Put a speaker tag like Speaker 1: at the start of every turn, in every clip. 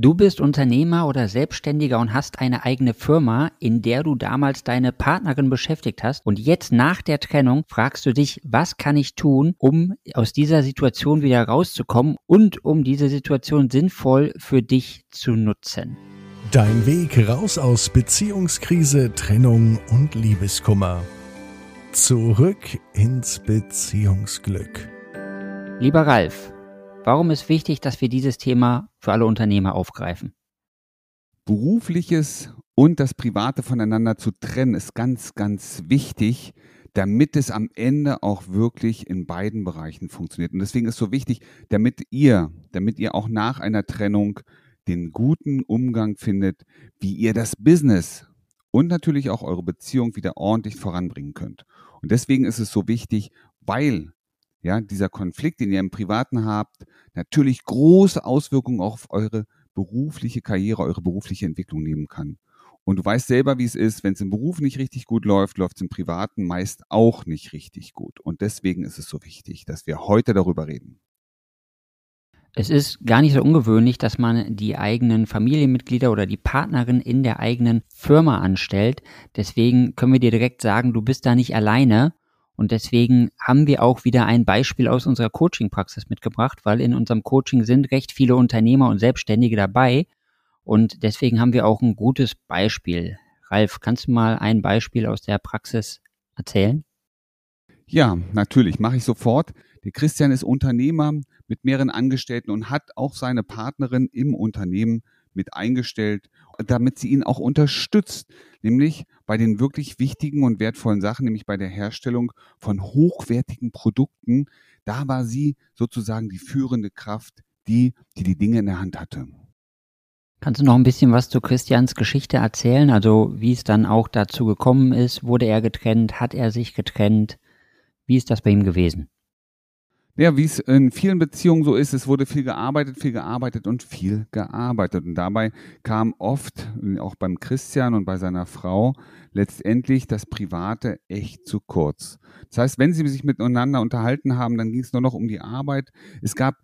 Speaker 1: Du bist Unternehmer oder Selbstständiger und hast eine eigene Firma, in der du damals deine Partnerin beschäftigt hast. Und jetzt nach der Trennung fragst du dich, was kann ich tun, um aus dieser Situation wieder rauszukommen und um diese Situation sinnvoll für dich zu nutzen.
Speaker 2: Dein Weg raus aus Beziehungskrise, Trennung und Liebeskummer. Zurück ins Beziehungsglück.
Speaker 1: Lieber Ralf, Warum ist wichtig, dass wir dieses Thema für alle Unternehmer aufgreifen?
Speaker 3: Berufliches und das Private voneinander zu trennen ist ganz, ganz wichtig, damit es am Ende auch wirklich in beiden Bereichen funktioniert. Und deswegen ist so wichtig, damit ihr, damit ihr auch nach einer Trennung den guten Umgang findet, wie ihr das Business und natürlich auch eure Beziehung wieder ordentlich voranbringen könnt. Und deswegen ist es so wichtig, weil ja, dieser Konflikt, den ihr im Privaten habt, natürlich große Auswirkungen auch auf eure berufliche Karriere, eure berufliche Entwicklung nehmen kann. Und du weißt selber, wie es ist, wenn es im Beruf nicht richtig gut läuft, läuft es im Privaten meist auch nicht richtig gut. Und deswegen ist es so wichtig, dass wir heute darüber reden.
Speaker 1: Es ist gar nicht so ungewöhnlich, dass man die eigenen Familienmitglieder oder die Partnerin in der eigenen Firma anstellt. Deswegen können wir dir direkt sagen, du bist da nicht alleine und deswegen haben wir auch wieder ein Beispiel aus unserer Coaching-Praxis mitgebracht, weil in unserem Coaching sind recht viele Unternehmer und Selbstständige dabei. Und deswegen haben wir auch ein gutes Beispiel. Ralf, kannst du mal ein Beispiel aus der Praxis erzählen?
Speaker 3: Ja, natürlich, mache ich sofort. Der Christian ist Unternehmer mit mehreren Angestellten und hat auch seine Partnerin im Unternehmen mit eingestellt, damit sie ihn auch unterstützt, nämlich bei den wirklich wichtigen und wertvollen Sachen, nämlich bei der Herstellung von hochwertigen Produkten. Da war sie sozusagen die führende Kraft, die, die die Dinge in der Hand hatte.
Speaker 1: Kannst du noch ein bisschen was zu Christians Geschichte erzählen? Also wie es dann auch dazu gekommen ist? Wurde er getrennt? Hat er sich getrennt? Wie ist das bei ihm gewesen?
Speaker 3: Ja, wie es in vielen Beziehungen so ist, es wurde viel gearbeitet, viel gearbeitet und viel gearbeitet. Und dabei kam oft, auch beim Christian und bei seiner Frau, letztendlich das Private echt zu kurz. Das heißt, wenn sie sich miteinander unterhalten haben, dann ging es nur noch um die Arbeit. Es gab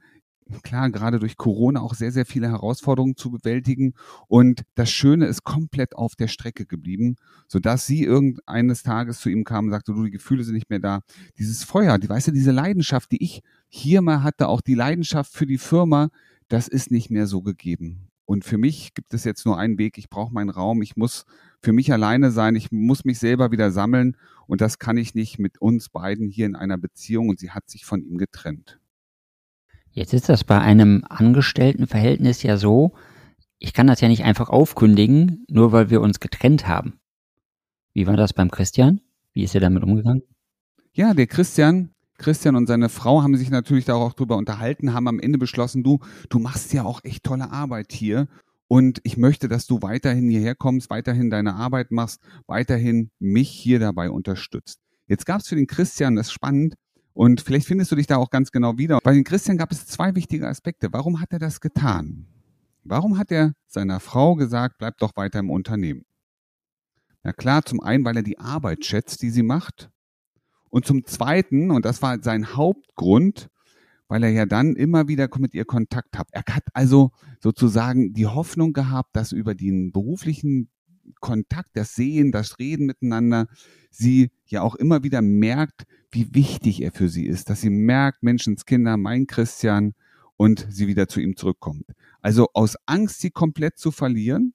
Speaker 3: klar, gerade durch Corona auch sehr, sehr viele Herausforderungen zu bewältigen. Und das Schöne ist komplett auf der Strecke geblieben, sodass sie irgendeines Tages zu ihm kam und sagte, du, die Gefühle sind nicht mehr da. Dieses Feuer, die weißt du, diese Leidenschaft, die ich hier mal hatte, auch die Leidenschaft für die Firma, das ist nicht mehr so gegeben. Und für mich gibt es jetzt nur einen Weg. Ich brauche meinen Raum. Ich muss für mich alleine sein. Ich muss mich selber wieder sammeln. Und das kann ich nicht mit uns beiden hier in einer Beziehung. Und sie hat sich von ihm getrennt.
Speaker 1: Jetzt ist das bei einem Angestelltenverhältnis ja so, ich kann das ja nicht einfach aufkündigen, nur weil wir uns getrennt haben. Wie war das beim Christian? Wie ist er damit umgegangen?
Speaker 3: Ja, der Christian, Christian und seine Frau haben sich natürlich da auch drüber unterhalten, haben am Ende beschlossen, du, du machst ja auch echt tolle Arbeit hier und ich möchte, dass du weiterhin hierher kommst, weiterhin deine Arbeit machst, weiterhin mich hier dabei unterstützt. Jetzt gab es für den Christian, das spannend, und vielleicht findest du dich da auch ganz genau wieder. Bei den Christian gab es zwei wichtige Aspekte. Warum hat er das getan? Warum hat er seiner Frau gesagt, bleib doch weiter im Unternehmen? Na klar, zum einen, weil er die Arbeit schätzt, die sie macht. Und zum zweiten, und das war sein Hauptgrund, weil er ja dann immer wieder mit ihr Kontakt hat. Er hat also sozusagen die Hoffnung gehabt, dass über den beruflichen Kontakt, das Sehen, das Reden miteinander, sie ja auch immer wieder merkt, wie wichtig er für sie ist, dass sie merkt, Menschenskinder, mein Christian, und sie wieder zu ihm zurückkommt. Also aus Angst, sie komplett zu verlieren,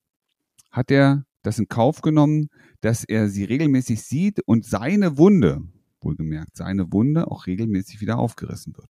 Speaker 3: hat er das in Kauf genommen, dass er sie regelmäßig sieht und seine Wunde, wohlgemerkt, seine Wunde auch regelmäßig wieder aufgerissen wird.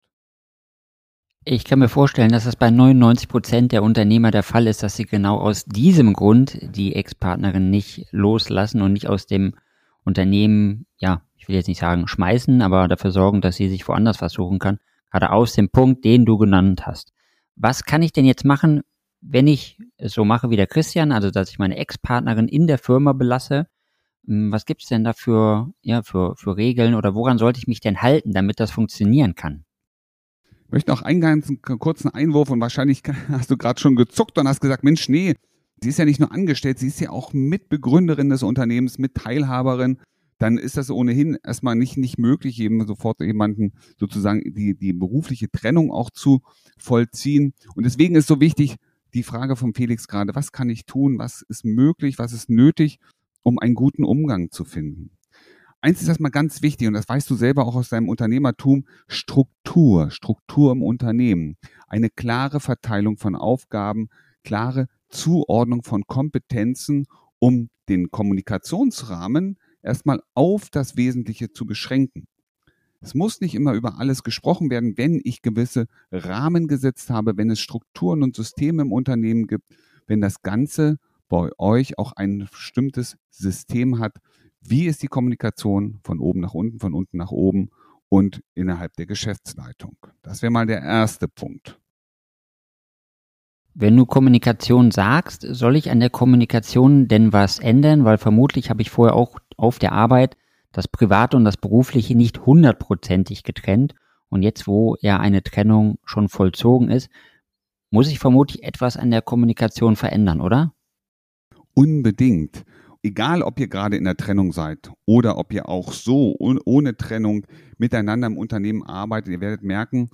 Speaker 1: Ich kann mir vorstellen, dass das bei 99 Prozent der Unternehmer der Fall ist, dass sie genau aus diesem Grund die Ex-Partnerin nicht loslassen und nicht aus dem Unternehmen, ja, ich will jetzt nicht sagen schmeißen, aber dafür sorgen, dass sie sich woanders versuchen kann. Gerade aus dem Punkt, den du genannt hast. Was kann ich denn jetzt machen, wenn ich es so mache wie der Christian, also dass ich meine Ex-Partnerin in der Firma belasse? Hm, was gibt's denn da für, ja, für, für Regeln oder woran sollte ich mich denn halten, damit das funktionieren kann?
Speaker 3: Ich möchte noch einen ganz kurzen Einwurf und wahrscheinlich hast du gerade schon gezuckt und hast gesagt, Mensch, nee, sie ist ja nicht nur angestellt, sie ist ja auch Mitbegründerin des Unternehmens, Mitteilhaberin. Dann ist das ohnehin erstmal nicht, nicht möglich, eben sofort jemanden sozusagen die, die berufliche Trennung auch zu vollziehen. Und deswegen ist so wichtig, die Frage von Felix gerade, was kann ich tun, was ist möglich, was ist nötig, um einen guten Umgang zu finden. Eins ist erstmal ganz wichtig, und das weißt du selber auch aus deinem Unternehmertum, Struktur, Struktur im Unternehmen. Eine klare Verteilung von Aufgaben, klare Zuordnung von Kompetenzen, um den Kommunikationsrahmen erstmal auf das Wesentliche zu beschränken. Es muss nicht immer über alles gesprochen werden, wenn ich gewisse Rahmen gesetzt habe, wenn es Strukturen und Systeme im Unternehmen gibt, wenn das Ganze bei euch auch ein bestimmtes System hat, wie ist die Kommunikation von oben nach unten, von unten nach oben und innerhalb der Geschäftsleitung. Das wäre mal der erste Punkt.
Speaker 1: Wenn du Kommunikation sagst, soll ich an der Kommunikation denn was ändern? Weil vermutlich habe ich vorher auch auf der Arbeit das Private und das Berufliche nicht hundertprozentig getrennt. Und jetzt, wo ja eine Trennung schon vollzogen ist, muss ich vermutlich etwas an der Kommunikation verändern, oder?
Speaker 3: Unbedingt. Egal, ob ihr gerade in der Trennung seid oder ob ihr auch so ohne Trennung miteinander im Unternehmen arbeitet, ihr werdet merken,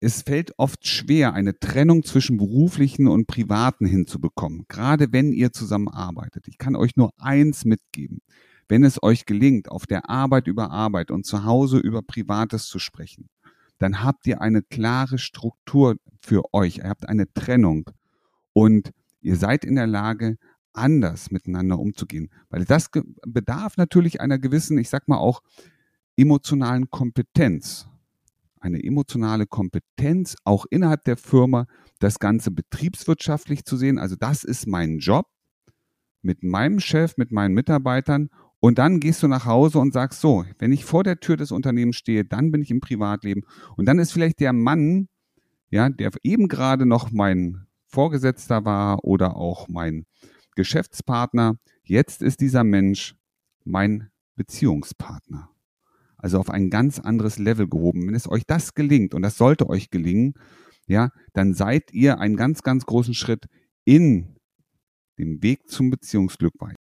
Speaker 3: es fällt oft schwer, eine Trennung zwischen beruflichen und privaten hinzubekommen, gerade wenn ihr zusammenarbeitet. Ich kann euch nur eins mitgeben. Wenn es euch gelingt, auf der Arbeit über Arbeit und zu Hause über Privates zu sprechen, dann habt ihr eine klare Struktur für euch. Ihr habt eine Trennung und ihr seid in der Lage, anders miteinander umzugehen. Weil das bedarf natürlich einer gewissen, ich sag mal auch, emotionalen Kompetenz. Eine emotionale Kompetenz, auch innerhalb der Firma, das Ganze betriebswirtschaftlich zu sehen. Also das ist mein Job mit meinem Chef, mit meinen Mitarbeitern und dann gehst du nach Hause und sagst so, wenn ich vor der Tür des Unternehmens stehe, dann bin ich im Privatleben. Und dann ist vielleicht der Mann, ja, der eben gerade noch mein Vorgesetzter war oder auch mein Geschäftspartner, jetzt ist dieser Mensch mein Beziehungspartner. Also auf ein ganz anderes Level gehoben. Wenn es euch das gelingt, und das sollte euch gelingen, ja, dann seid ihr einen ganz, ganz großen Schritt in dem Weg zum Beziehungsglück weit.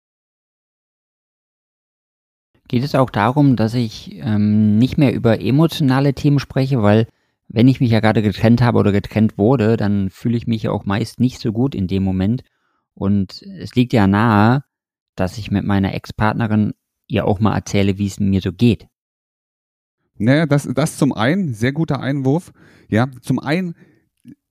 Speaker 1: Geht es auch darum, dass ich ähm, nicht mehr über emotionale Themen spreche, weil wenn ich mich ja gerade getrennt habe oder getrennt wurde, dann fühle ich mich ja auch meist nicht so gut in dem Moment. Und es liegt ja nahe, dass ich mit meiner Ex-Partnerin ihr auch mal erzähle, wie es mir so geht.
Speaker 3: Naja, das, das zum einen, sehr guter Einwurf. Ja, zum einen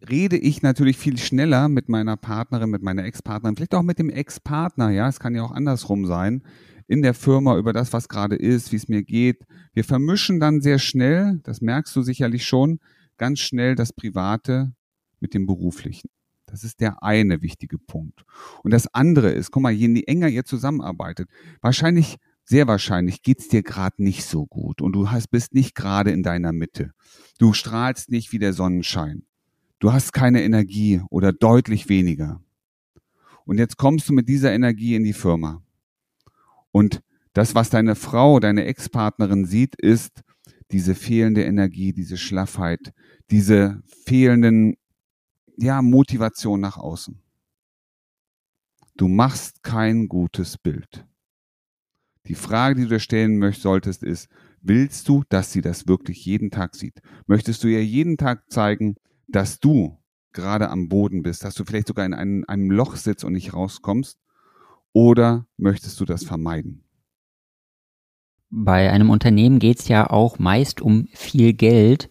Speaker 3: rede ich natürlich viel schneller mit meiner Partnerin, mit meiner Ex-Partnerin, vielleicht auch mit dem Ex-Partner, ja, es kann ja auch andersrum sein, in der Firma über das, was gerade ist, wie es mir geht. Wir vermischen dann sehr schnell, das merkst du sicherlich schon, ganz schnell das Private mit dem Beruflichen. Das ist der eine wichtige Punkt. Und das andere ist, guck mal, je enger ihr zusammenarbeitet, wahrscheinlich, sehr wahrscheinlich geht's dir gerade nicht so gut und du hast, bist nicht gerade in deiner Mitte. Du strahlst nicht wie der Sonnenschein. Du hast keine Energie oder deutlich weniger. Und jetzt kommst du mit dieser Energie in die Firma. Und das, was deine Frau, deine Ex-Partnerin sieht, ist diese fehlende Energie, diese Schlaffheit, diese fehlenden, ja, Motivation nach außen. Du machst kein gutes Bild. Die Frage, die du dir stellen möchtest, solltest, ist, willst du, dass sie das wirklich jeden Tag sieht? Möchtest du ihr jeden Tag zeigen, dass du gerade am Boden bist, dass du vielleicht sogar in einem, einem Loch sitzt und nicht rauskommst? Oder möchtest du das vermeiden?
Speaker 1: Bei einem Unternehmen geht es ja auch meist um viel Geld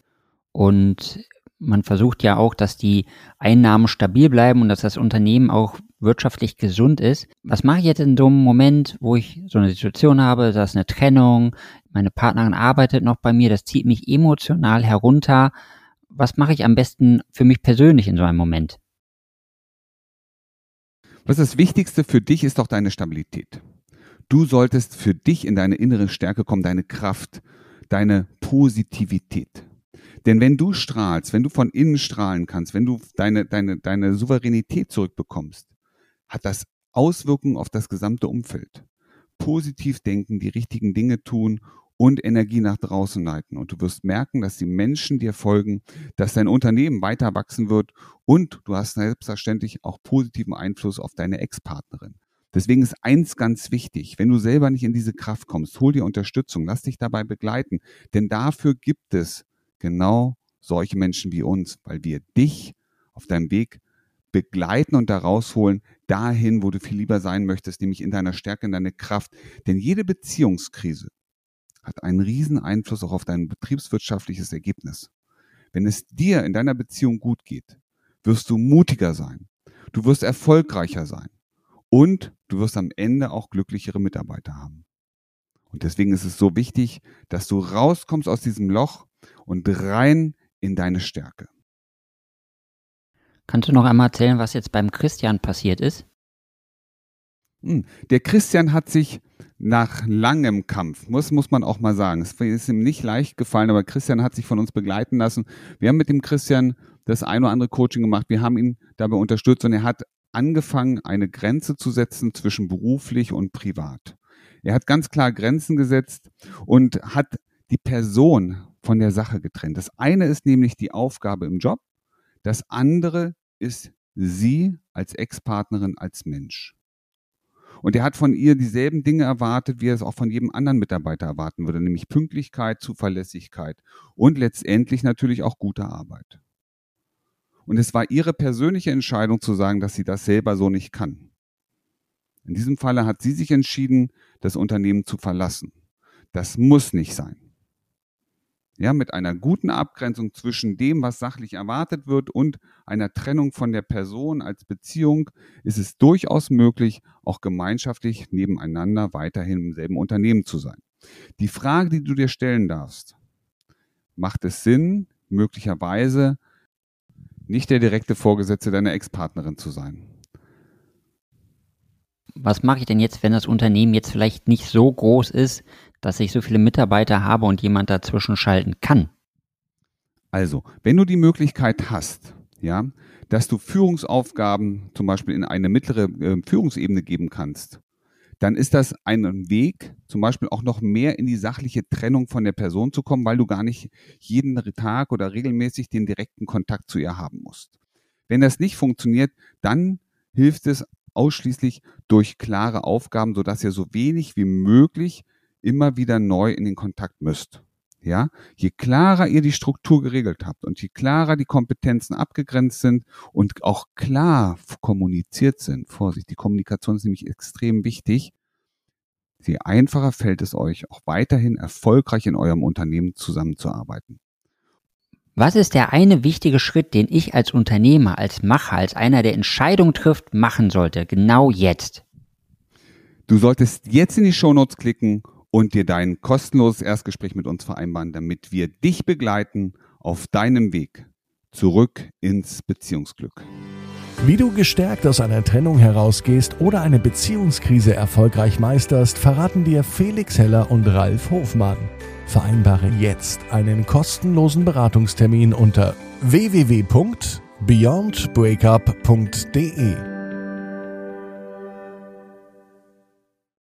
Speaker 1: und man versucht ja auch, dass die Einnahmen stabil bleiben und dass das Unternehmen auch wirtschaftlich gesund ist. Was mache ich jetzt in so einem Moment, wo ich so eine Situation habe, da ist eine Trennung, meine Partnerin arbeitet noch bei mir, das zieht mich emotional herunter. Was mache ich am besten für mich persönlich in so einem Moment?
Speaker 3: Was das Wichtigste für dich ist doch deine Stabilität. Du solltest für dich in deine innere Stärke kommen, deine Kraft, deine Positivität. Denn wenn du strahlst, wenn du von innen strahlen kannst, wenn du deine, deine, deine Souveränität zurückbekommst, hat das Auswirkungen auf das gesamte Umfeld. Positiv denken, die richtigen Dinge tun und Energie nach draußen leiten. Und du wirst merken, dass die Menschen dir folgen, dass dein Unternehmen weiter wachsen wird und du hast selbstverständlich auch positiven Einfluss auf deine Ex-Partnerin. Deswegen ist eins ganz wichtig, wenn du selber nicht in diese Kraft kommst, hol dir Unterstützung, lass dich dabei begleiten, denn dafür gibt es genau solche Menschen wie uns, weil wir dich auf deinem Weg begleiten und da rausholen, dahin, wo du viel lieber sein möchtest, nämlich in deiner Stärke, in deiner Kraft. Denn jede Beziehungskrise hat einen riesen Einfluss auch auf dein betriebswirtschaftliches Ergebnis. Wenn es dir in deiner Beziehung gut geht, wirst du mutiger sein, du wirst erfolgreicher sein und du wirst am Ende auch glücklichere Mitarbeiter haben. Und deswegen ist es so wichtig, dass du rauskommst aus diesem Loch und rein in deine Stärke.
Speaker 1: Kannst du noch einmal erzählen, was jetzt beim Christian passiert ist?
Speaker 3: Hm, der Christian hat sich nach langem Kampf, muss, muss man auch mal sagen, es ist ihm nicht leicht gefallen, aber Christian hat sich von uns begleiten lassen. Wir haben mit dem Christian das ein oder andere Coaching gemacht. Wir haben ihn dabei unterstützt und er hat angefangen, eine Grenze zu setzen zwischen beruflich und privat. Er hat ganz klar Grenzen gesetzt und hat die Person von der Sache getrennt. Das eine ist nämlich die Aufgabe im Job, das andere ist sie als Ex-Partnerin, als Mensch. Und er hat von ihr dieselben Dinge erwartet, wie er es auch von jedem anderen Mitarbeiter erwarten würde, nämlich Pünktlichkeit, Zuverlässigkeit und letztendlich natürlich auch gute Arbeit. Und es war ihre persönliche Entscheidung zu sagen, dass sie das selber so nicht kann. In diesem Falle hat sie sich entschieden, das Unternehmen zu verlassen. Das muss nicht sein. Ja, mit einer guten Abgrenzung zwischen dem, was sachlich erwartet wird und einer Trennung von der Person als Beziehung ist es durchaus möglich, auch gemeinschaftlich nebeneinander weiterhin im selben Unternehmen zu sein. Die Frage, die du dir stellen darfst, macht es Sinn, möglicherweise nicht der direkte Vorgesetzte deiner Ex-Partnerin zu sein?
Speaker 1: Was mache ich denn jetzt, wenn das Unternehmen jetzt vielleicht nicht so groß ist, dass ich so viele Mitarbeiter habe und jemand dazwischen schalten kann?
Speaker 3: Also, wenn du die Möglichkeit hast, ja, dass du Führungsaufgaben zum Beispiel in eine mittlere äh, Führungsebene geben kannst, dann ist das ein Weg, zum Beispiel auch noch mehr in die sachliche Trennung von der Person zu kommen, weil du gar nicht jeden Tag oder regelmäßig den direkten Kontakt zu ihr haben musst. Wenn das nicht funktioniert, dann hilft es ausschließlich durch klare Aufgaben, sodass ihr so wenig wie möglich immer wieder neu in den Kontakt müsst. Ja, je klarer ihr die Struktur geregelt habt und je klarer die Kompetenzen abgegrenzt sind und auch klar kommuniziert sind, Vorsicht, die Kommunikation ist nämlich extrem wichtig, je einfacher fällt es euch auch weiterhin erfolgreich in eurem Unternehmen zusammenzuarbeiten.
Speaker 1: Was ist der eine wichtige Schritt, den ich als Unternehmer, als Macher, als einer, der Entscheidungen trifft, machen sollte, genau jetzt?
Speaker 3: Du solltest jetzt in die Shownotes klicken und dir dein kostenloses Erstgespräch mit uns vereinbaren, damit wir dich begleiten auf deinem Weg zurück ins Beziehungsglück.
Speaker 2: Wie du gestärkt aus einer Trennung herausgehst oder eine Beziehungskrise erfolgreich meisterst, verraten dir Felix Heller und Ralf Hofmann. Vereinbare jetzt einen kostenlosen Beratungstermin unter www.beyondbreakup.de.